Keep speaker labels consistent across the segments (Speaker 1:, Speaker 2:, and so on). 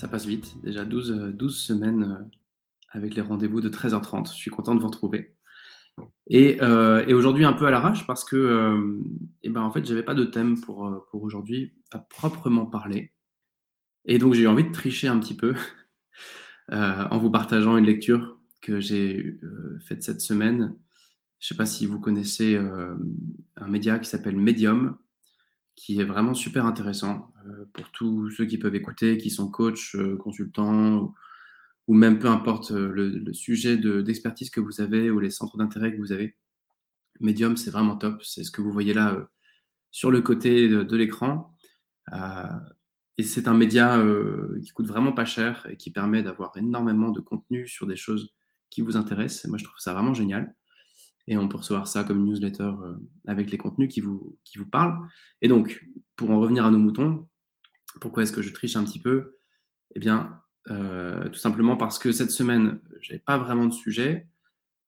Speaker 1: Ça passe vite, déjà 12, 12 semaines euh, avec les rendez-vous de 13h30. Je suis content de vous retrouver. Et, euh, et aujourd'hui, un peu à l'arrache parce que, euh, eh ben, en fait, j'avais pas de thème pour, euh, pour aujourd'hui à proprement parler. Et donc, j'ai eu envie de tricher un petit peu euh, en vous partageant une lecture que j'ai euh, faite cette semaine. Je sais pas si vous connaissez euh, un média qui s'appelle Medium, qui est vraiment super intéressant euh, pour tous ceux qui peuvent écouter, qui sont coachs, euh, consultants, ou, même peu importe euh, le, sujet de- d'expertise que vous avez ou les centres d'intérêt que vous avez. Medium, c'est vraiment top. C'est ce que vous voyez là sur le côté de, l'écran. Et c'est un média qui coûte vraiment pas cher et qui permet d'avoir énormément de contenu sur des choses qui vous intéressent. Moi, je trouve ça vraiment génial. Et on peut recevoir ça comme newsletter euh, avec les contenus qui vous, qui vous parlent. Et donc, pour en revenir à nos moutons, pourquoi est-ce que je triche un petit peu? Eh bien, euh, tout simplement parce que cette semaine, j'avais pas vraiment de sujet,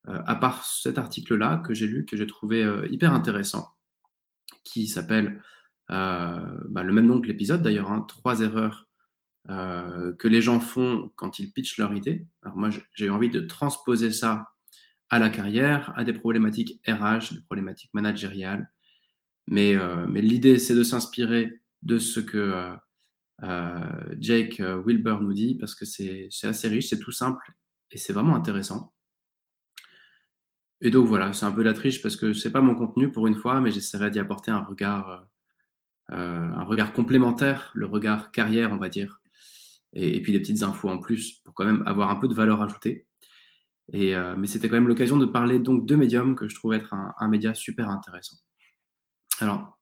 Speaker 1: euh, à part cet article-là que j'ai lu, que j'ai trouvé hyper intéressant, qui s'appelle bah, le même nom que l'épisode d'ailleurs, hein, trois erreurs que les gens font quand ils pitchent leur idée. Alors moi, j'ai eu envie de transposer ça à la carrière, à des problématiques RH, des problématiques managériales. Mais, euh, mais l'idée, c'est de s'inspirer de ce que euh, euh, Jake Wilber nous dit, parce que c'est assez riche, c'est tout simple et c'est vraiment intéressant. Et donc voilà, c'est un peu la triche parce que c'est pas mon contenu pour une fois, mais j'essaierai d'y apporter un regard, un regard complémentaire, le regard carrière, on va dire, et, et puis des petites infos en plus pour quand même avoir un peu de valeur ajoutée. Euh, mais c'était quand même l'occasion de parler donc de Medium que je trouve être un, média super intéressant. Alors,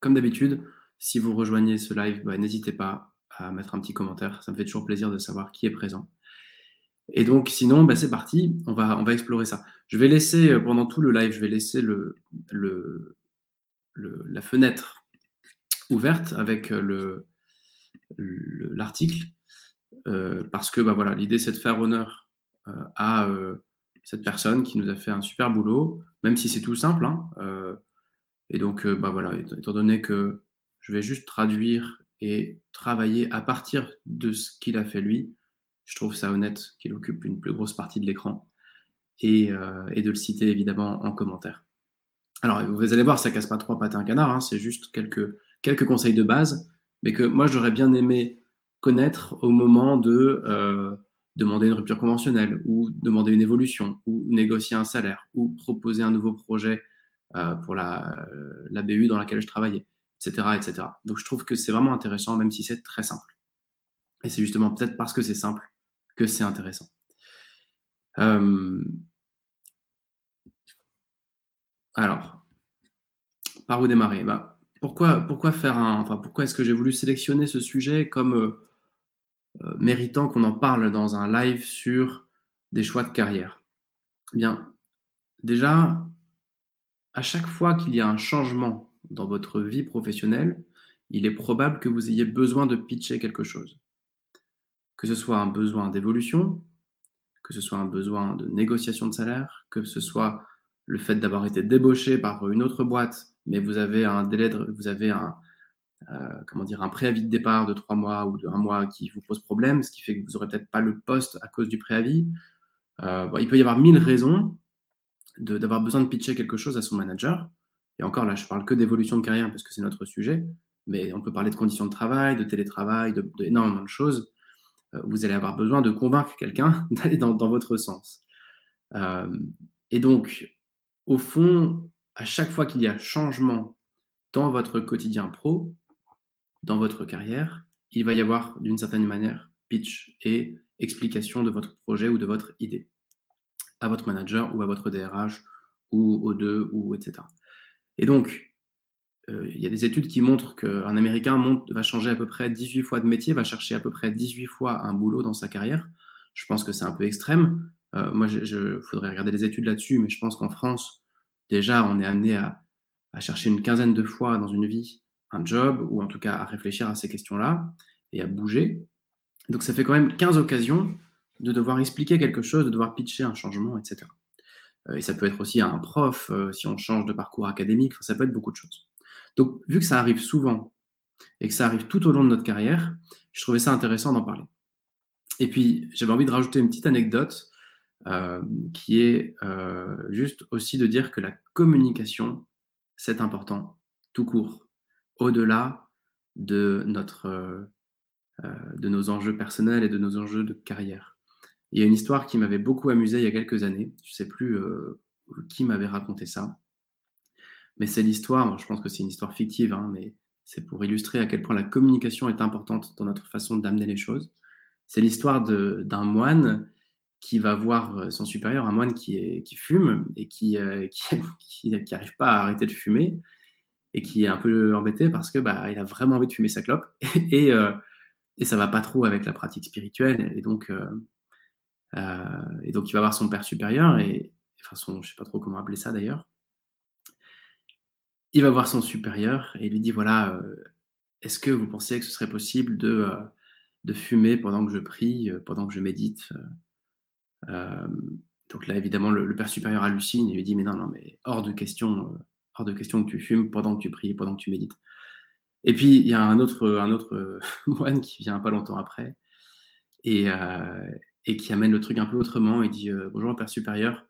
Speaker 1: comme d'habitude, si vous rejoignez ce live, bah, n'hésitez pas à mettre un petit commentaire. Ça me fait toujours plaisir de savoir qui est présent. Et donc, sinon, bah, c'est parti. On va, on va explorer ça. Je vais laisser, euh, pendant tout le live, je vais laisser la fenêtre ouverte avec euh, le, le- l'article. parce que bah, voilà, l'idée, c'est de faire honneur à euh, cette personne qui nous a fait un super boulot, même si c'est tout simple. hein, euh, et donc, euh, bah, voilà, étant donné que je vais juste traduire et travailler à partir de ce qu'il a fait lui, je trouve ça honnête qu'il occupe une plus grosse partie de l'écran et, euh, de le citer évidemment en commentaire. Alors, vous allez voir, ça casse pas trois pattes à un canard, hein, c'est juste quelques, conseils de base, mais que moi j'aurais bien aimé connaître au moment de euh, demander une rupture conventionnelle ou demander une évolution ou négocier un salaire ou proposer un nouveau projet euh, pour la, euh, la BU dans laquelle je travaillais, etc., etc. Donc je trouve que c'est vraiment intéressant, même si c'est très simple. Et c'est justement peut-être parce que c'est simple que c'est intéressant. Euh, alors, par où démarrer? Bah, pourquoi, pourquoi faire un, enfin, pourquoi est-ce que j'ai voulu sélectionner ce sujet comme euh, méritant qu'on en parle dans un live sur des choix de carrière Eh Bien, déjà, à chaque fois qu'il y a un changement dans votre vie professionnelle, il est probable que vous ayez besoin de pitcher quelque chose. Que ce soit un besoin d'évolution, que ce soit un besoin de négociation de salaire, que ce soit le fait d'avoir été débauché par une autre boîte, mais vous avez un délai, de, vous avez un, euh, comment dire, un préavis de départ de trois mois ou de un mois qui vous pose problème, ce qui fait que vous n'aurez peut-être pas le poste à cause du préavis. Euh, il peut y avoir mille raisons d'avoir besoin de pitcher quelque chose à son manager. Et encore là, je parle que d'évolution de carrière parce que c'est notre sujet, mais on peut parler de conditions de travail, de télétravail, de, de de choses. Euh, vous allez avoir besoin de convaincre quelqu'un d'aller dans, dans votre sens. Et donc, au fond, à chaque fois qu'il y a changement dans votre quotidien pro, dans votre carrière, il va y avoir d'une certaine manière pitch et explication de votre projet ou de votre idée à votre manager ou à votre DRH ou aux deux, ou etc. Et donc, euh, il y a des études qui montrent qu'un Américain va changer à peu près 18 fois de métier, va chercher à peu près 18 fois un boulot dans sa carrière. Je pense que c'est un peu extrême. Euh, moi, il faudrait regarder les études là-dessus, mais je pense qu'en France, déjà, on est amené à, chercher une quinzaine de fois dans une vie un job, ou en tout cas à réfléchir à ces questions-là et à bouger. Donc ça fait quand même 15 occasions de devoir expliquer quelque chose, de devoir pitcher un changement, etc. Euh, et ça peut être aussi un prof, si on change de parcours académique, ça peut être beaucoup de choses. Donc, vu que ça arrive souvent et que ça arrive tout au long de notre carrière, je trouvais ça intéressant d'en parler. Et puis, j'avais envie de rajouter une petite anecdote euh, qui est euh, juste aussi de dire que la communication, c'est important, tout court, au-delà de, notre, euh, de nos enjeux personnels et de nos enjeux de carrière. Il y a une histoire qui m'avait beaucoup amusé il y a quelques années, je ne sais plus qui m'avait raconté ça, mais c'est l'histoire, je pense que c'est une histoire fictive, hein, mais c'est pour illustrer à quel point la communication est importante dans notre façon d'amener les choses. C'est l'histoire d'un moine qui va voir euh, son supérieur, un moine qui, fume et qui n'arrive qui, qui, pas à arrêter de fumer et qui est un peu embêté parce que bah, il a vraiment envie de fumer sa clope et, euh, et ça va pas trop avec la pratique spirituelle et donc euh, euh, et donc il va voir son père supérieur et enfin son, je sais pas trop comment appeler ça d'ailleurs. Il va voir son supérieur et lui dit voilà, euh, est-ce que vous pensez que ce serait possible de, de fumer pendant que je prie, pendant que je médite Donc là, évidemment, le, père supérieur hallucine et lui dit mais non, non, mais hors de question, hors de question que tu fumes pendant que tu pries, pendant que tu médites. Et puis il y a un autre, un autre moine qui vient pas longtemps après et, et qui amène le truc un peu autrement. Il dit bonjour, père supérieur.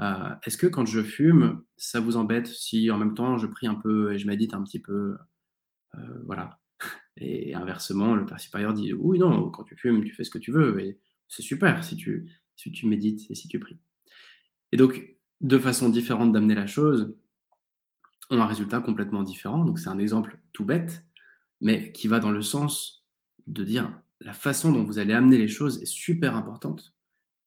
Speaker 1: Euh, est-ce que quand je fume, ça vous embête si en même temps je prie un peu et je médite un petit peu euh, Voilà. Et inversement, le Père supérieur dit Oui, non, quand tu fumes, tu fais ce que tu veux, et c'est super si tu, si tu médites et si tu pries. Et donc, de façon différente d'amener la chose, on a un résultat complètement différent. Donc, c'est un exemple tout bête, mais qui va dans le sens de dire la façon dont vous allez amener les choses est super importante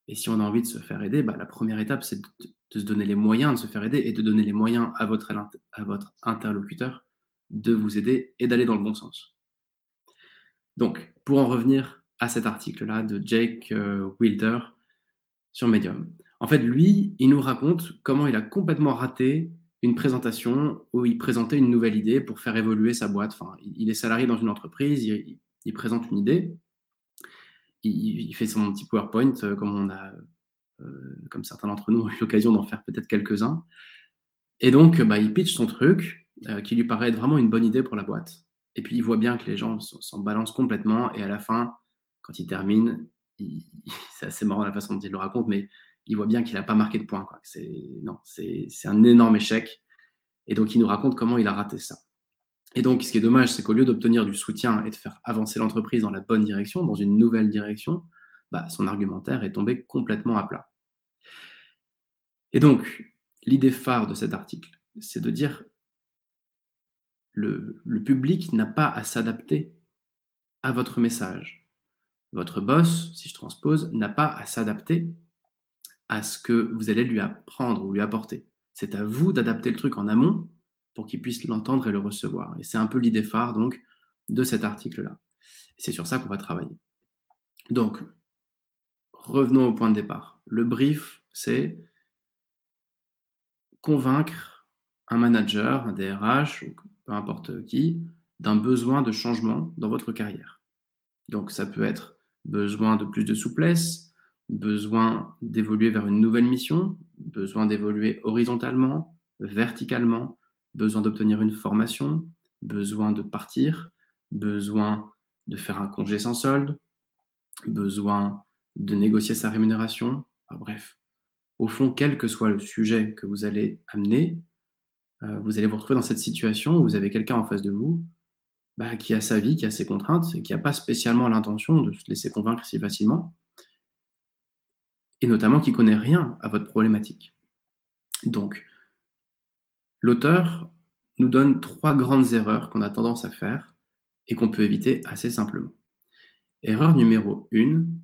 Speaker 1: et si on a envie de se faire aider, bah, la première étape, c'est de, se donner les moyens de se faire aider et de donner les moyens à votre, à votre interlocuteur de vous aider et d'aller dans le bon sens. Donc, pour en revenir à cet article-là de Jake euh, Wilder sur Medium. En fait, lui, il nous raconte comment il a complètement raté une présentation où il présentait une nouvelle idée pour faire évoluer sa boîte. Enfin, il est salarié dans une entreprise, il présente une idée, il, fait son petit PowerPoint euh, comme on a, euh, comme certains d'entre nous ont eu l'occasion d'en faire peut-être quelques-uns. Et donc, bah, il pitch son truc euh, qui lui paraît être vraiment une bonne idée pour la boîte. Et puis, il voit bien que les gens s'en balancent complètement. Et à la fin, quand il termine, c'est assez marrant la façon dont il le raconte, mais il voit bien qu'il n'a pas marqué de points. C'est, un énorme échec. Et donc, il nous raconte comment il a raté ça. Et donc, ce qui est dommage, c'est qu'au lieu d'obtenir du soutien et de faire avancer l'entreprise dans la bonne direction, dans une nouvelle direction, bah, son argumentaire est tombé complètement à plat. Et donc, l'idée phare de cet article, c'est de dire le public n'a pas à s'adapter à votre message. Votre boss, si je transpose, n'a pas à s'adapter à ce que vous allez lui apprendre ou lui apporter. C'est à vous d'adapter le truc en amont pour qu'ils puissent l'entendre et le recevoir. Et c'est un peu l'idée phare donc de cet article-là. C'est sur ça qu'on va travailler. Donc, revenons au point de départ. Le brief, c'est convaincre un manager, un DRH, ou peu importe qui, d'un besoin de changement dans votre carrière. Donc ça peut être besoin de plus de souplesse, besoin d'évoluer vers une nouvelle mission, besoin d'évoluer horizontalement, verticalement, besoin d'obtenir une formation, besoin de partir, besoin de faire un congé sans solde, besoin de négocier sa rémunération, bref. Au fond, quel que soit le sujet que vous allez amener, euh, vous allez vous retrouver dans cette situation où vous avez quelqu'un en face de vous bah, qui a sa vie, qui a ses contraintes et qui n'a pas spécialement l'intention de se laisser convaincre si facilement, et notamment qui connaît rien à votre problématique. Donc, L'auteur nous donne trois grandes erreurs qu'on a tendance à faire et qu'on peut éviter assez simplement. Erreur numéro une,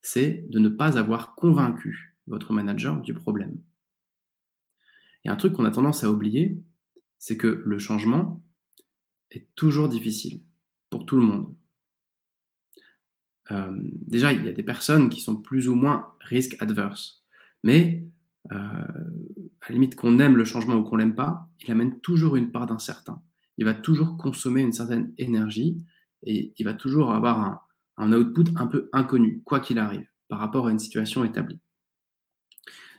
Speaker 1: c'est de ne pas avoir convaincu votre manager du problème. A un truc qu'on a tendance à oublier, c'est que le changement est toujours difficile pour tout le monde. Euh, déjà, il y a des personnes qui sont plus ou moins risque adverse. Mais euh, à la limite qu'on aime le changement ou qu'on l'aime pas, il amène toujours une part d'incertain. Il va toujours consommer une certaine énergie et il va toujours avoir un, un output un peu inconnu, quoi qu'il arrive, par rapport à une situation établie.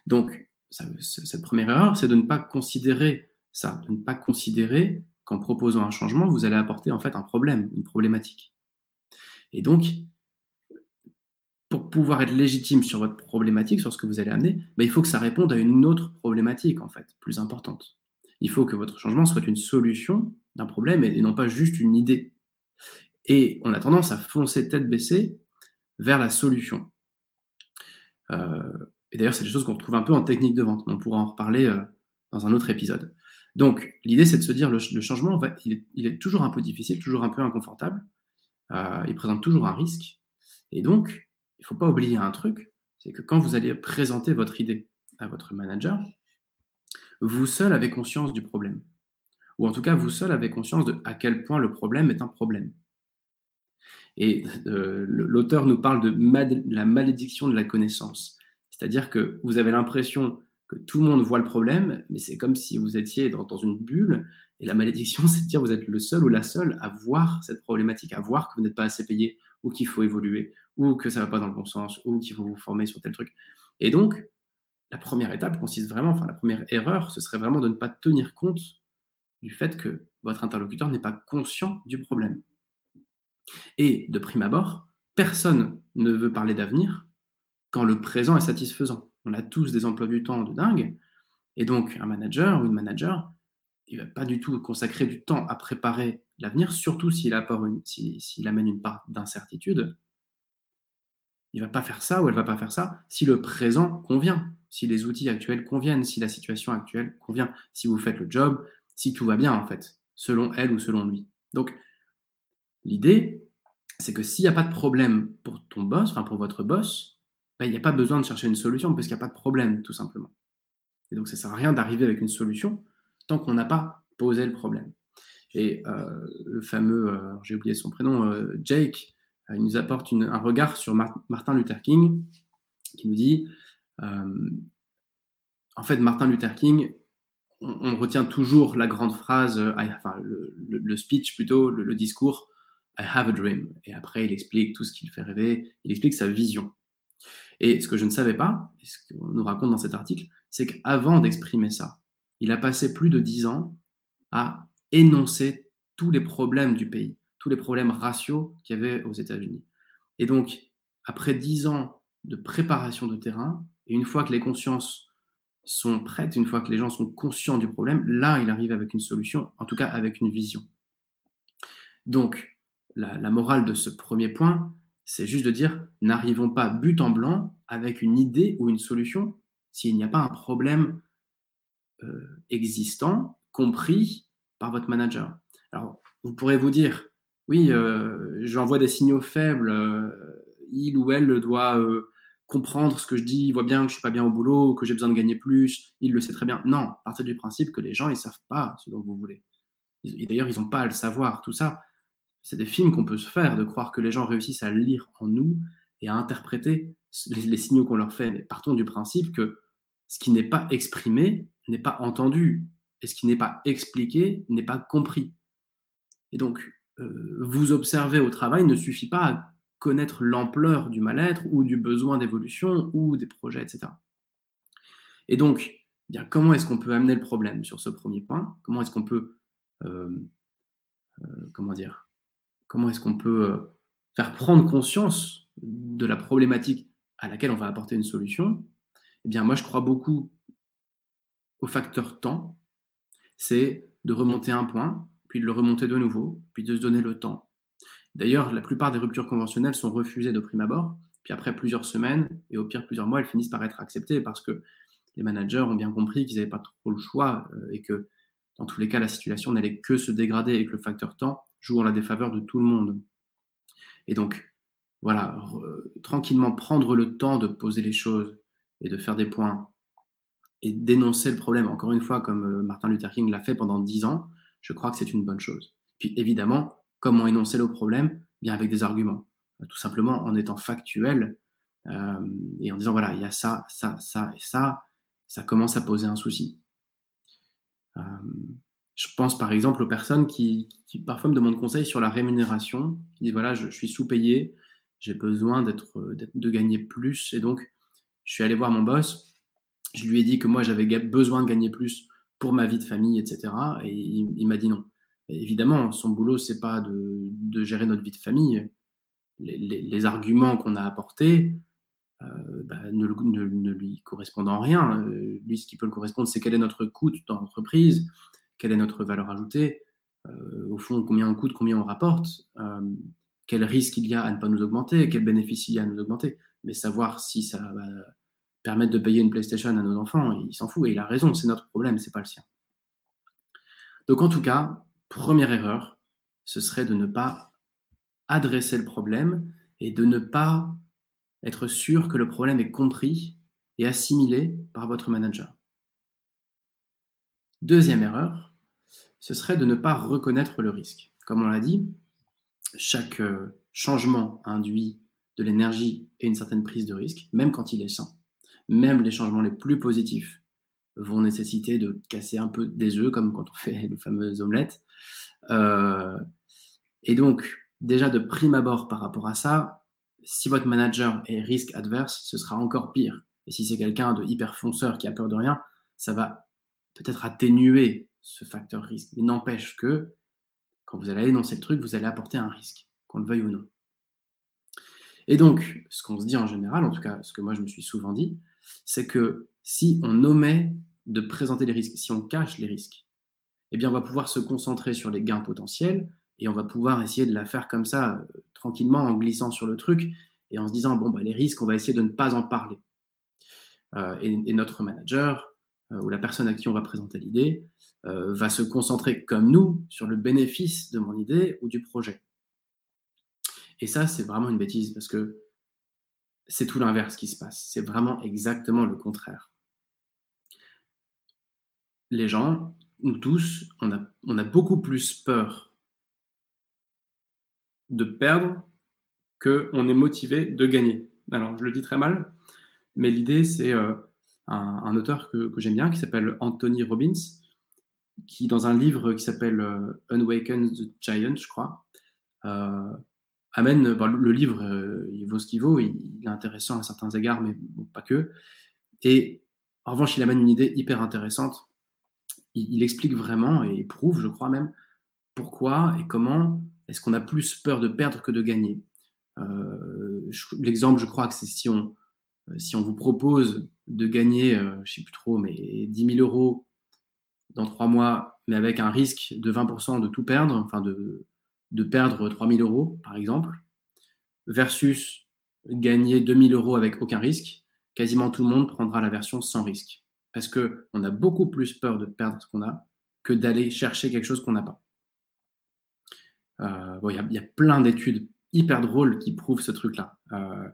Speaker 1: Donc, cette première erreur, c'est de ne pas considérer ça, de ne pas considérer qu'en proposant un changement, vous allez apporter en fait un problème, une problématique. Et donc, pour pouvoir être légitime sur votre problématique, sur ce que vous allez amener, bah, il faut que ça réponde à une autre problématique, en fait, plus importante. Il faut que votre changement soit une solution d'un problème et non pas juste une idée. Et on a tendance à foncer tête baissée vers la solution. Euh, et d'ailleurs, c'est des choses qu'on retrouve un peu en technique de vente. On pourra en reparler euh, dans un autre épisode. Donc, l'idée, c'est de se dire, le, le changement, il, est, toujours un peu difficile, toujours un peu inconfortable. Euh, il présente toujours un risque. Et donc, il ne faut pas oublier un truc, c'est que quand vous allez présenter votre idée à votre manager, vous seul avez conscience du problème. Ou en tout cas, vous seul avez conscience de à quel point le problème est un problème. Et euh, l'auteur nous parle de la malédiction de la connaissance. C'est-à-dire que vous avez l'impression que tout le monde voit le problème, mais c'est comme si vous étiez dans, dans, une bulle. Et la malédiction, c'est de dire que vous êtes le seul ou la seule à voir cette problématique, à voir que vous n'êtes pas assez payé, ou qu'il faut évoluer, ou que ça ne va pas dans le bon sens, ou qu'il faut vous former sur tel truc. Et donc, la première étape consiste vraiment, enfin la première erreur, ce serait vraiment de ne pas tenir compte du fait que votre interlocuteur n'est pas conscient du problème. Et de prime abord, personne ne veut parler d'avenir quand le présent est satisfaisant. On a tous des emplois du temps de dingue, et donc un manager ou une manager, il ne va pas du tout consacrer du temps à préparer l'avenir, surtout s'il amène une part d'incertitude. Il va pas faire ça ou elle va pas faire ça si le présent convient, si les outils actuels conviennent, si la situation actuelle convient, si vous faites le job, si tout va bien en fait, selon elle ou selon lui. Donc l'idée, c'est que s'il n'y a pas de problème pour ton boss, enfin pour votre boss, ben, il n'y a pas besoin de chercher une solution parce qu'il n'y a pas de problème tout simplement. Et donc ça ne sert à rien d'arriver avec une solution tant qu'on n'a pas posé le problème. Et euh, le fameux, euh, j'ai oublié son prénom, euh, Jake, il nous apporte un regard sur Martin Luther King qui nous dit, en fait, Martin Luther King, on, retient toujours la grande phrase, enfin le, speech plutôt, le, discours, I have a dream. Et après, il explique tout ce qui fait rêver, il explique sa vision. Et ce que je ne savais pas, et ce qu'on nous raconte dans cet article, c'est qu'avant d'exprimer ça, il a passé plus de dix ans à énoncer tous les problèmes du pays, tous les problèmes raciaux qu'il y avait aux États-Unis. Et donc, après dix ans de préparation de terrain, et une fois que les consciences sont prêtes, une fois que les gens sont conscients du problème, là, il arrive avec une solution, en tout cas avec une vision. Donc, la, morale de ce premier point, c'est juste de dire, n'arrivons pas but en blanc avec une idée ou une solution s'il n'y a pas un problème euh, existant, compris par votre manager. Alors, vous pourrez vous dire, oui, euh, j'envoie des signaux faibles, euh, il ou elle doit comprendre ce que je dis, il voit bien que je suis pas bien au boulot, que j'ai besoin de gagner plus, il le sait très bien. Non, à du principe que les gens, ils savent pas ce dont vous voulez. Et d'ailleurs, ils n'ont pas à le savoir. Tout ça, c'est des films qu'on peut se faire, de croire que les gens réussissent à lire en nous et à interpréter les, les signaux qu'on leur fait. Mais partons du principe que ce qui n'est pas exprimé n'est pas entendu, et ce qui n'est pas expliqué n'est pas compris. Et donc, euh, vous observer au travail ne suffit pas à connaître l'ampleur du mal-être ou du besoin d'évolution ou des projets, etc. Et donc, eh bien, comment est-ce qu'on peut amener le problème sur ce premier point? Comment est-ce qu'on peut, euh, euh, comment dire, comment est-ce qu'on peut faire prendre conscience de la problématique à laquelle on va apporter une solution? Eh bien, moi, je crois beaucoup au facteur temps, c'est de remonter un point, de le remonter de nouveau, puis de se donner le temps. D'ailleurs, la plupart des ruptures conventionnelles sont refusées de prime abord, puis après plusieurs semaines, et au pire plusieurs mois, elles finissent par être acceptées parce que les managers ont bien compris qu'ils n'avaient pas trop le choix euh, et que dans tous les cas, la situation n'allait que se dégrader et que le facteur temps joue en la défaveur de tout le monde. Et donc, voilà, tranquillement prendre le temps de poser les choses et de faire des points et dénoncer le problème, encore une fois, comme euh, Martin Luther King l'a fait pendant dix ans, je crois que c'est une bonne chose. Puis évidemment, comment énoncer le problème Bien avec des arguments. Tout simplement en étant factuel euh, et en disant voilà, il y a ça, ça, ça et ça, ça commence à poser un souci. Euh, je pense par exemple aux personnes qui, parfois me demandent conseil sur la rémunération, qui disent voilà, je, suis sous-payé, j'ai besoin d'être, de gagner plus, et donc je suis allé voir mon boss, je lui ai dit que moi j'avais besoin de gagner plus pour ma vie de famille, etc. Et il, m'a dit non. évidemment, son boulot, c'est pas de, gérer notre vie de famille. Les, arguments qu'on a apportés euh, bah, ne, lui correspondent en rien. Euh, lui, ce qui peut le correspondre, c'est quel est notre coût dans l'entreprise, quelle est notre valeur ajoutée, euh, au fond, combien on coûte, combien on rapporte, quel risque il y a à ne pas nous augmenter, quel bénéfice il y a à nous augmenter. Mais savoir si ça va permettre de payer une PlayStation à nos enfants, il s'en fout et il a raison, c'est notre problème, c'est pas le sien. Donc en tout cas, première erreur, ce serait de ne pas adresser le problème et de ne pas être sûr que le problème est compris et assimilé par votre manager. Deuxième erreur, ce serait de ne pas reconnaître le risque. Comme on l'a dit, chaque euh, changement induit de l'énergie et une certaine prise de risque, même quand il est sain même les changements les plus positifs vont nécessiter de casser un peu des œufs, comme quand on fait les fameuses omelettes. Euh, et donc, déjà de prime abord par rapport à ça, si votre manager est risque adverse, ce sera encore pire. Et si c'est quelqu'un de hyper fonceur qui a peur de rien, ça va peut-être atténuer ce facteur risque. Mais n'empêche que quand vous allez énoncer le truc, vous allez apporter un risque, qu'on le veuille ou non. Et donc, ce qu'on se dit en général, en tout cas ce que moi je me suis souvent dit, c'est que si on omet de présenter les risques, si on cache les risques, eh bien, on va pouvoir se concentrer sur les gains potentiels et on va pouvoir essayer de la faire comme ça, euh, tranquillement, en glissant sur le truc et en se disant, bon, bah, les risques, on va essayer de ne pas en parler. Euh, et, notre manager euh, ou la personne à qui on va présenter l'idée va se concentrer, comme nous, sur le bénéfice de mon idée ou du projet. Et ça, c'est vraiment une bêtise parce que c'est tout l'inverse qui se passe. C'est vraiment exactement le contraire. Les gens, nous tous, on a, beaucoup plus peur de perdre qu'on est motivé de gagner. Alors, je le dis très mal, mais l'idée, c'est euh, un, auteur que, j'aime bien qui s'appelle Anthony Robbins, qui, dans un livre qui s'appelle euh, Unawaken the Giant, je crois, euh, amène, bah, le livre, euh, il vaut ce qu'il vaut, il, est intéressant à certains égards, mais pas que. Et en revanche, il amène une idée hyper intéressante. Il, explique vraiment et prouve, je crois même, pourquoi et comment est-ce qu'on a plus peur de perdre que de gagner. Euh, l'exemple, je crois que c'est si on, euh, si on vous propose de gagner, je ne sais plus trop, mais 10 000 euros dans trois mois, mais avec un risque de 20% de tout perdre, enfin de, de perdre 3000 euros, par exemple, versus gagner 2000 euros avec aucun risque, quasiment tout le monde prendra la version sans risque. Parce qu'on a beaucoup plus peur de perdre ce qu'on a que d'aller chercher quelque chose qu'on n'a pas. Euh, il y, a plein d'études hyper drôles qui prouvent ce truc-là. Euh,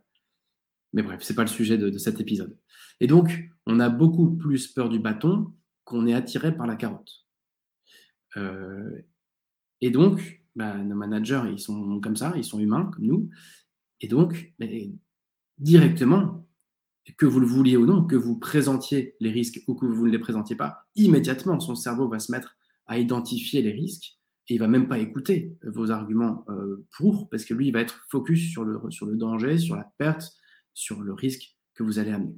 Speaker 1: mais bref, c'est pas le sujet de, cet épisode. Et donc, on a beaucoup plus peur du bâton qu'on est attiré par la carotte. Euh, et donc, bah, nos managers, ils sont comme ça, ils sont humains comme nous. Et donc, directement, que vous le vouliez ou non, que vous présentiez les risques ou que vous ne les présentiez pas, immédiatement, son cerveau va se mettre à identifier les risques et il va même pas écouter vos arguments euh, pour, parce que lui, il va être focus sur le, sur le danger, sur la perte, sur le risque que vous allez amener.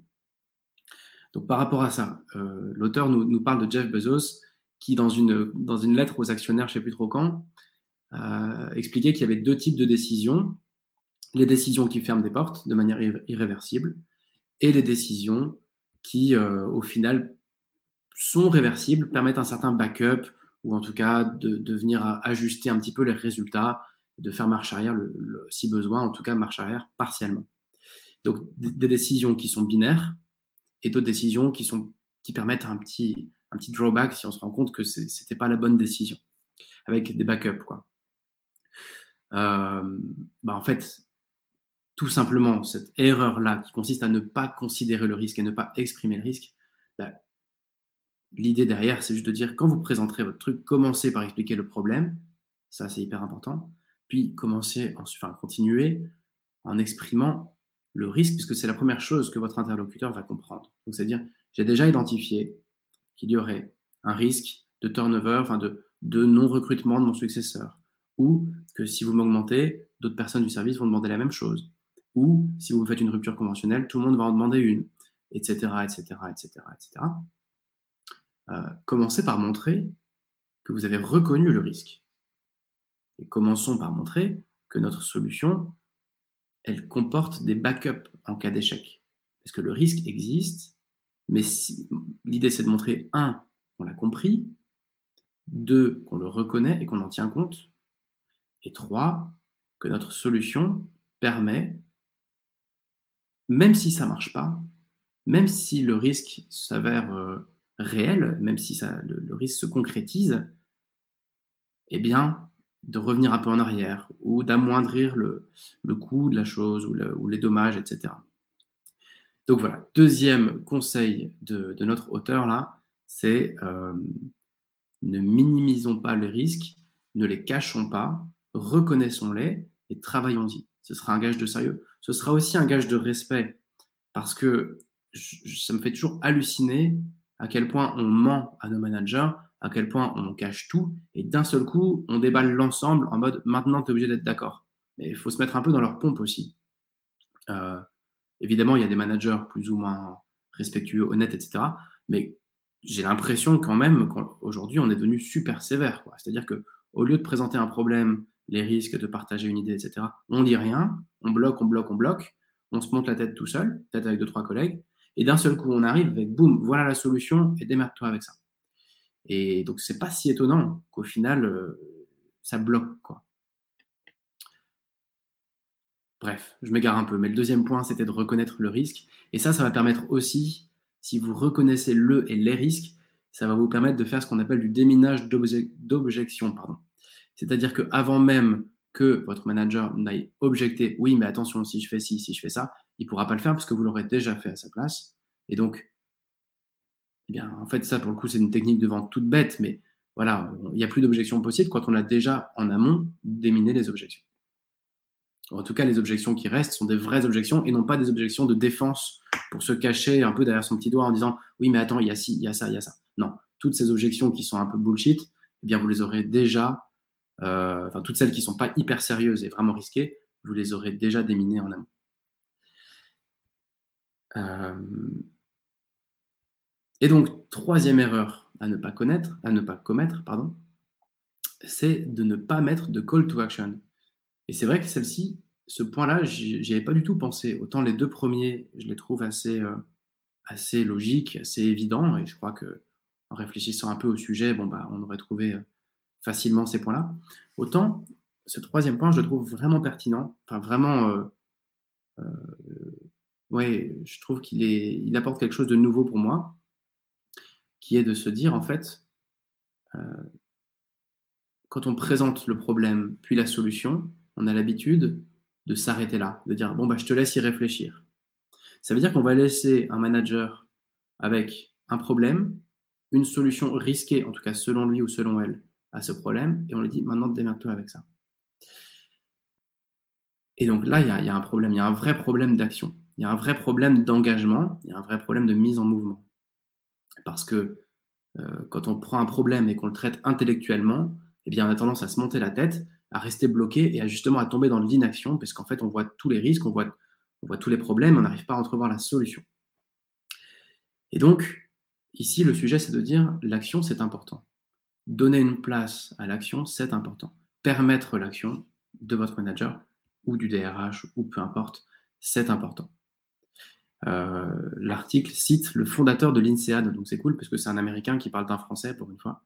Speaker 1: Donc par rapport à ça, euh, l'auteur nous, nous, parle de Jeff Bezos qui, dans une, dans une lettre aux actionnaires, je ne sais plus trop quand, euh, expliquer qu'il y avait deux types de décisions. Les décisions qui ferment des portes de manière irréversible et les décisions qui, euh, au final, sont réversibles, permettent un certain backup ou en tout cas de, venir ajuster un petit peu les résultats, de faire marche arrière si besoin, en tout cas marche arrière partiellement. Donc des, décisions qui sont binaires et d'autres décisions qui, sont, qui permettent un petit, un petit drawback si on se rend compte que ce n'était pas la bonne décision, avec des backups. Quoi. Euh, bah en fait, tout simplement, cette erreur-là qui consiste à ne pas considérer le risque et ne pas exprimer le risque, bah, l'idée derrière, c'est juste de dire, quand vous présenterez votre truc, commencez par expliquer le problème. Ça, c'est hyper important. Puis, commencez, enfin, continuer en exprimant le risque, puisque c'est la première chose que votre interlocuteur va comprendre. Donc, c'est-à-dire, j'ai déjà identifié qu'il y aurait un risque de turnover, enfin de, de non-recrutement de mon successeur, ou que si vous m'augmentez, d'autres personnes du service vont demander la même chose, ou si vous faites une rupture conventionnelle, tout le monde va en demander une, etc., etc., etc., etc. commencez par montrer que vous avez reconnu le risque. Et commençons par montrer que notre solution, elle comporte des backups en cas d'échec. Parce que le risque existe, mais l'idée c'est de montrer, un, qu'on l'a compris, deux, qu'on le reconnaît et qu'on en tient compte, et trois, que notre solution permet, même si ça ne marche pas, même si le risque s'avère euh, réel, même si le, risque se concrétise, eh bien, de revenir un peu en arrière ou d'amoindrir le, le, coût de la chose ou, les dommages, etc. Donc voilà, deuxième conseil de, notre auteur là, c'est euh, ne minimisons pas les risques, ne les cachons pas, reconnaissons-les et travaillons-y. Ce sera un gage de sérieux. Ce sera aussi un gage de respect parce que ça me fait toujours halluciner à quel point on ment à nos managers, à quel point on cache tout, et d'un seul coup, on déballe l'ensemble en mode maintenant, tu es obligé d'être d'accord. Mais il faut se mettre un peu dans leur pompe aussi. Euh, évidemment, il y a des managers plus ou moins respectueux, honnêtes, etc. Mais j'ai l'impression quand même qu'aujourd'hui, on est devenu super sévère. C'est-à-dire que au lieu de présenter un problème, les risques, de partager une idée, etc., on dit rien, on bloque, on bloque, on bloque, on se monte la tête tout seul, peut-être avec deux, trois collègues, et d'un seul coup, on arrive avec boum, voilà la solution, et démerde-toi avec ça. Et donc, c'est pas si étonnant qu'au final, euh, ça bloque. Quoi. Bref, je m'égare un peu. Mais le deuxième point, c'était de reconnaître le risque. Et ça, ça va permettre aussi, si vous reconnaissez le et les risques, ça va vous permettre de faire ce qu'on appelle du déminage d'objection. C'est-à-dire qu'avant même que votre manager n'aille objecter, oui, mais attention, si je fais ci, si je fais ça, il ne pourra pas le faire parce que vous l'aurez déjà fait à sa place. Et donc, eh bien, en fait, ça, pour le coup, c'est une technique de vente toute bête, mais voilà, il n'y a plus d'objections possibles quand on a déjà en amont déminé les objections. En tout cas, les objections qui restent sont des vraies objections et non pas des objections de défense pour se cacher un peu derrière son petit doigt en disant oui, mais attends, il y a ci, il y a ça, il y a ça. Non, toutes ces objections qui sont un peu bullshit, eh bien, vous les aurez déjà, euh, enfin, toutes celles qui ne sont pas hyper sérieuses et vraiment risquées, vous les aurez déjà déminées en amont. Euh, et donc, troisième erreur à ne pas connaître, à ne pas commettre, pardon, c'est de ne pas mettre de call to action. Et c'est vrai que celle-ci, ce point-là, j'y avais pas du tout pensé. Autant les deux premiers, je les trouve assez, euh, assez logiques, assez évidents, et je crois que réfléchissant un peu au sujet, bon bah, on aurait trouvé facilement ces points-là. Autant ce troisième point, je le trouve vraiment pertinent, enfin vraiment, euh, ouais, je trouve qu'il il apporte quelque chose de nouveau pour moi qui est de se dire, en fait, euh, quand on présente le problème puis la solution, on a l'habitude de s'arrêter là, de dire, bon, bah, je te laisse y réfléchir. Ça veut dire qu'on va laisser un manager avec un problème, une solution risquée, en tout cas selon lui ou selon elle, à ce problème, et on lui dit, maintenant, démerde-toi avec ça. Et donc là, il y, a un problème, il y a un vrai problème d'action, il y a un vrai problème d'engagement, il y a un vrai problème de mise en mouvement. Parce que euh, quand on prend un problème et qu'on le traite intellectuellement, eh bien, on a tendance à se monter la tête, à rester bloqué et à justement à tomber dans l'inaction, parce qu'en fait, on voit tous les risques, on voit, on voit tous les problèmes, on n'arrive pas à entrevoir la solution. Et donc, ici, le sujet, c'est de dire l'action, c'est important. Donner une place à l'action, c'est important. Permettre l'action de votre manager ou du DRH ou peu importe, c'est important. Euh, l'article cite le fondateur de l'INSEAD, donc c'est cool parce que c'est un Américain qui parle d'un Français pour une fois.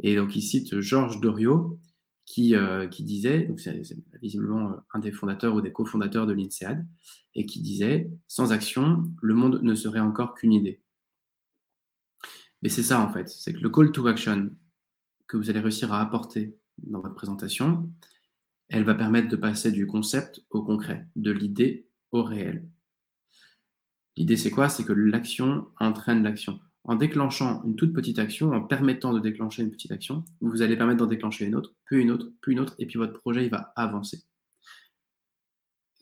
Speaker 1: Et donc il cite Georges Doriot qui, euh, disait, donc c'est visiblement euh, un des fondateurs ou des cofondateurs de l'INSEAD, et qui disait sans action, le monde ne serait encore qu'une idée. Mais c'est ça en fait, c'est que le call to action que vous allez réussir à apporter dans votre présentation, elle va permettre de passer du concept au concret, de l'idée au réel. L'idée, c'est quoi? C'est que l'action entraîne l'action. en déclenchant une toute petite action, en permettant de déclencher une petite action, vous allez permettre d'en déclencher une autre, puis une autre, puis une autre, et puis votre projet il va avancer.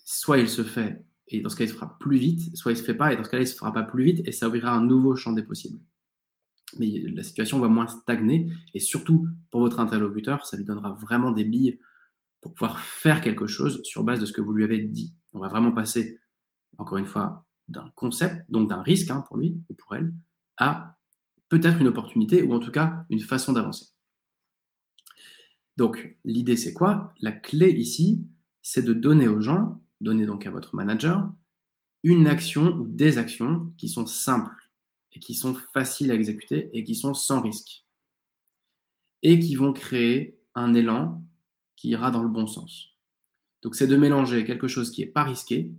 Speaker 1: Soit il se fait, et dans ce cas il se fera plus vite, soit il se fait pas, et dans ce cas il il se fera pas plus vite, et ça ouvrira un nouveau champ des possibles. Mais la situation va moins stagner, et surtout pour votre interlocuteur, ça lui donnera vraiment des billes pour pouvoir faire quelque chose sur base de ce que vous lui avez dit. On va vraiment passer, encore une fois, d'un concept, donc d'un risque hein, pour lui ou pour elle, à peut-être une opportunité ou en tout cas une façon d'avancer. Donc l'idée c'est quoi? La clé ici, c'est de donner aux gens, donner donc à votre manager, une action ou des actions qui sont simples qui sont faciles à exécuter et qui sont sans risque et qui vont créer un élan qui ira dans le bon sens. Donc c'est de mélanger quelque chose qui n'est pas risqué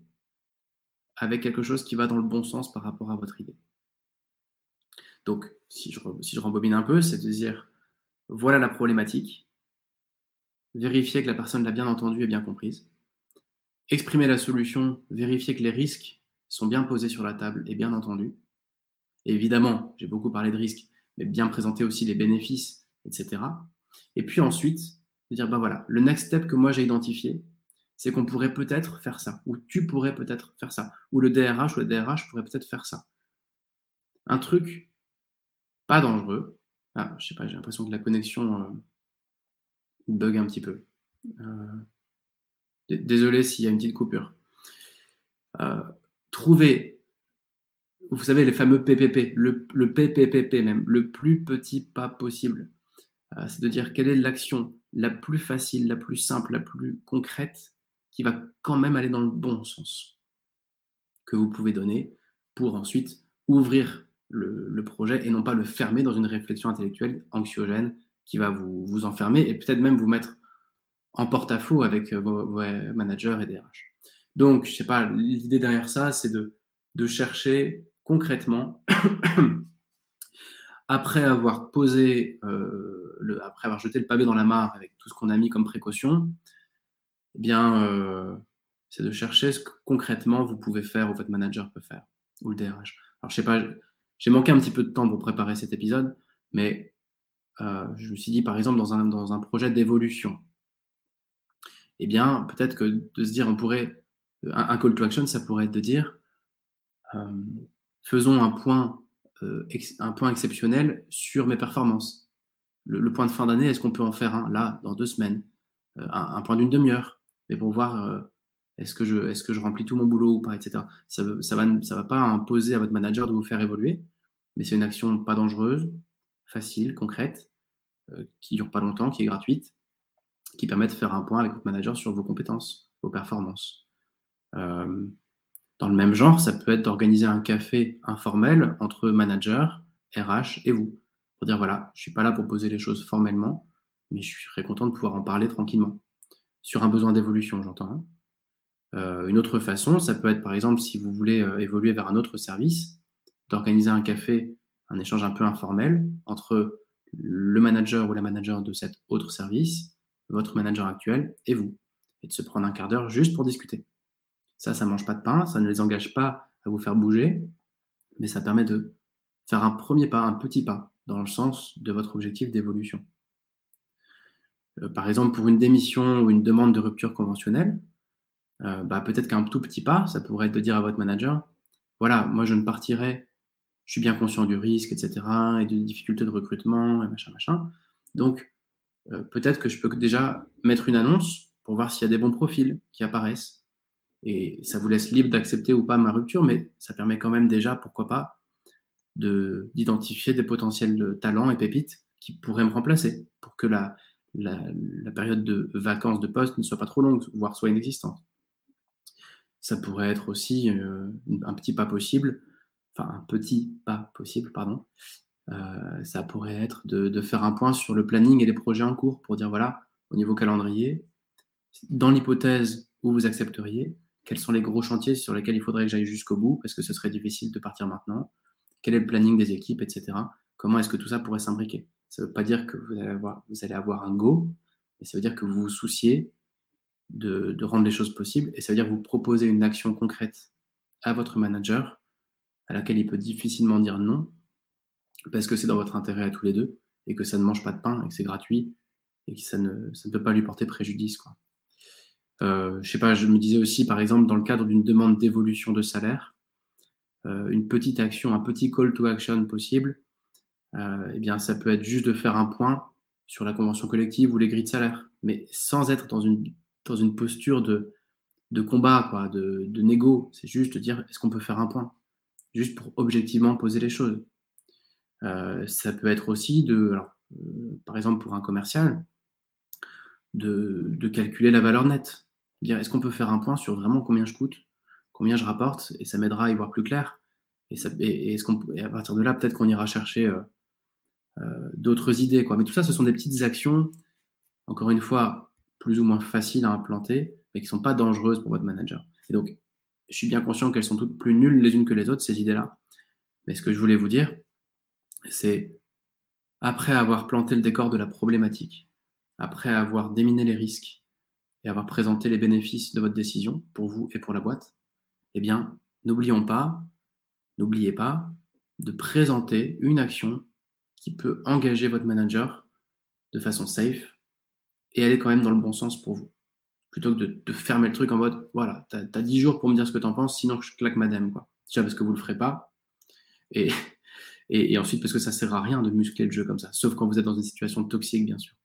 Speaker 1: avec quelque chose qui va dans le bon sens par rapport à votre idée. Donc, si je, si je rembobine un peu, c'est de dire, voilà la problématique, vérifier que la personne l'a bien entendue et bien comprise, exprimer la solution, vérifier que les risques sont bien posés sur la table et bien entendus. Évidemment, j'ai beaucoup parlé de risques, mais bien présenter aussi les bénéfices, etc. Et puis ensuite, dire, ben voilà, le next step que moi j'ai identifié, c'est qu'on pourrait peut-être faire ça, ou tu pourrais peut-être faire ça, ou le DRH ou le DRH pourrait peut-être faire ça. Un truc pas dangereux. Ah, je sais pas, j'ai l'impression que la connexion euh, bug un petit peu. Euh, désolé s'il y a une petite coupure. Euh, trouver, vous savez, les fameux PPP, le, PPPP même, le plus petit pas possible. c'est de dire quelle est l'action la plus facile, la plus simple, la plus concrète, qui va quand même aller dans le bon sens, que vous pouvez donner pour ensuite ouvrir le, projet et non pas le fermer dans une réflexion intellectuelle anxiogène qui va vous, vous enfermer et peut-être même vous mettre en porte-à-faux avec euh, vos, managers et DRH. Donc, je sais pas, l'idée derrière ça, c'est de, de chercher concrètement, après avoir posé, euh, après avoir jeté le pavé dans la mare avec tout ce qu'on a mis comme précaution, eh bien, euh, c'est de chercher ce que concrètement vous pouvez faire ou votre manager peut faire ou le DRH. J'ai manqué un petit peu de temps pour préparer cet épisode, mais euh, je me suis dit, par exemple, dans un, projet d'évolution, eh bien, peut-être que de se dire, on pourrait, un, call to action, ça pourrait être de dire, faisons un point, euh, un point exceptionnel sur mes performances. Le, point de fin d'année, est-ce qu'on peut en faire un là, dans deux semaines, un, un, point d'une demi-heure, mais pour voir est-ce que, je, est que je remplis tout mon boulot ou pas, etc. Ça ne va, ça va pas imposer à votre manager de vous faire évoluer, mais c'est une action pas dangereuse, facile, concrète, euh, qui dure pas longtemps, qui est gratuite, qui permet de faire un point avec votre manager sur vos compétences, vos performances. Euh, dans le même genre, ça peut être d'organiser un café informel entre manager, RH et vous. Pour dire, voilà, je suis pas là pour poser les choses formellement, mais je serais content de pouvoir en parler tranquillement. Sur un besoin d'évolution, j'entends. Hein. Euh, une autre façon, ça peut être par exemple si vous voulez euh, évoluer vers un autre service, d'organiser un café, un échange un peu informel entre le manager ou la manager de cet autre service, votre manager actuel et vous, et de se prendre un quart d'heure juste pour discuter. Ça, ça mange pas de pain, ça ne les engage pas à vous faire bouger, mais ça permet de faire un premier pas, un petit pas dans le sens de votre objectif d'évolution. Euh, par exemple, pour une démission ou une demande de rupture conventionnelle, euh, bah, peut-être qu'un tout petit pas, ça pourrait être de dire à votre manager, voilà, moi je ne partirai, je suis bien conscient du risque, etc., et des difficultés de recrutement, et machin, machin. Donc, euh, peut-être que je peux déjà mettre une annonce pour voir s'il y a des bons profils qui apparaissent. Et ça vous laisse libre d'accepter ou pas ma rupture, mais ça permet quand même déjà, pourquoi pas, d'identifier des potentiels talents et pépites qui pourraient me remplacer pour que la, période de vacances de poste ne soit pas trop longue, voire soit inexistante. Ça pourrait être aussi euh, un petit pas possible, enfin un petit pas possible, pardon. Euh, ça pourrait être de, faire un point sur le planning et les projets en cours pour dire voilà, au niveau calendrier, dans l'hypothèse où vous accepteriez, quels sont les gros chantiers sur lesquels il faudrait que j'aille jusqu'au bout, parce que ce serait difficile de partir maintenant, quel est le planning des équipes, etc. Comment est-ce que tout ça pourrait s'imbriquer? Ça ne veut pas dire que vous allez, avoir, un go, mais ça veut dire que vous vous souciez de, rendre les choses possibles. Et ça veut dire que vous proposez une action concrète à votre manager à laquelle il peut difficilement dire non parce que c'est dans votre intérêt à tous les deux et que ça ne mange pas de pain et que c'est gratuit et que ça ne, ça ne peut pas lui porter préjudice. Quoi. Euh, je sais pas, je me disais aussi, par exemple, dans le cadre d'une demande d'évolution de salaire, euh, une petite action, un petit call to action possible, euh, eh bien, ça peut être juste de faire un point sur la convention collective ou les grilles de salaire, mais sans être dans une, dans une posture de, de combat, quoi, de, de négo. C'est juste de dire, est-ce qu'on peut faire un point? Juste pour objectivement poser les choses. Euh, ça peut être aussi de, alors, euh, par exemple pour un commercial, de, de calculer la valeur nette. Est-ce qu'on peut faire un point sur vraiment combien je coûte, combien je rapporte, et ça m'aidera à y voir plus clair? Et à partir de là, peut-être qu'on ira chercher euh, euh, d'autres idées. Quoi. Mais tout ça, ce sont des petites actions, encore une fois, plus ou moins faciles à implanter, mais qui ne sont pas dangereuses pour votre manager. Et donc, je suis bien conscient qu'elles sont toutes plus nulles les unes que les autres, ces idées-là. Mais ce que je voulais vous dire, c'est après avoir planté le décor de la problématique, après avoir déminé les risques et avoir présenté les bénéfices de votre décision pour vous et pour la boîte, eh bien, n'oublions pas, n'oubliez pas de présenter une action qui peut engager votre manager de façon safe et aller quand même dans le bon sens pour vous. Plutôt que de, fermer le truc en mode, voilà, tu as, 10 jours pour me dire ce que tu en penses, sinon je claque madame. Quoi. Déjà parce que vous le ferez pas. Et, et, et, ensuite parce que ça sert à rien de muscler le jeu comme ça, sauf quand vous êtes dans une situation toxique, bien sûr.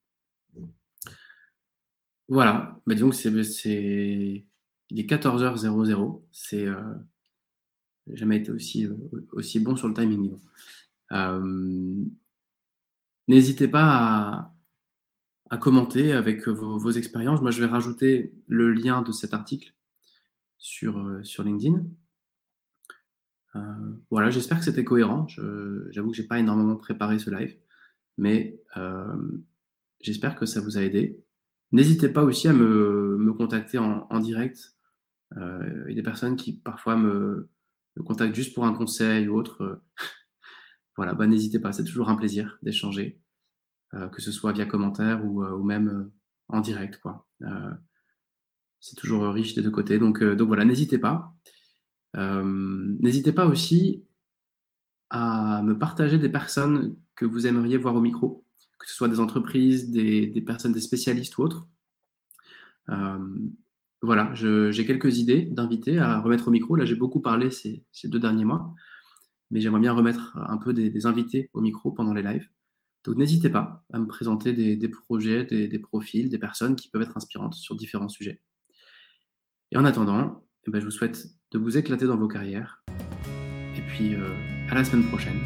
Speaker 1: Voilà, bah, disons que c'est, il est 14h00, c'est euh, jamais été aussi, euh, aussi bon sur le timing. Euh, n'hésitez pas à, commenter avec vos, expériences. Moi, je vais rajouter le lien de cet article sur, LinkedIn. Voilà, j'espère que c'était cohérent. j'avoue que j'ai pas énormément préparé ce live, mais j'espère que ça vous a aidé. N'hésitez pas aussi à me, contacter en, direct. Euh, il y a des personnes qui parfois me, contactent juste pour un conseil ou autre. voilà, bah, n'hésitez pas, c'est toujours un plaisir d'échanger, euh, que ce soit via commentaire ou, ou même en direct. C'est toujours riche des deux côtés. Donc, voilà, n'hésitez pas. Euh, N'hésitez pas aussi à me partager des personnes que vous aimeriez voir au micro, que ce soit des entreprises, des, personnes, des spécialistes ou autres. Euh, voilà, j'ai quelques idées d'invités à remettre au micro. Là, j'ai beaucoup parlé ces, deux derniers mois, mais j'aimerais bien remettre un peu des, invités au micro pendant les lives. Donc, n'hésitez pas à me présenter des, des projets, des, profils, des personnes qui peuvent être inspirantes sur différents sujets. Et en attendant, eh ben, je vous souhaite de vous éclater dans vos carrières. Et puis, euh, à la semaine prochaine.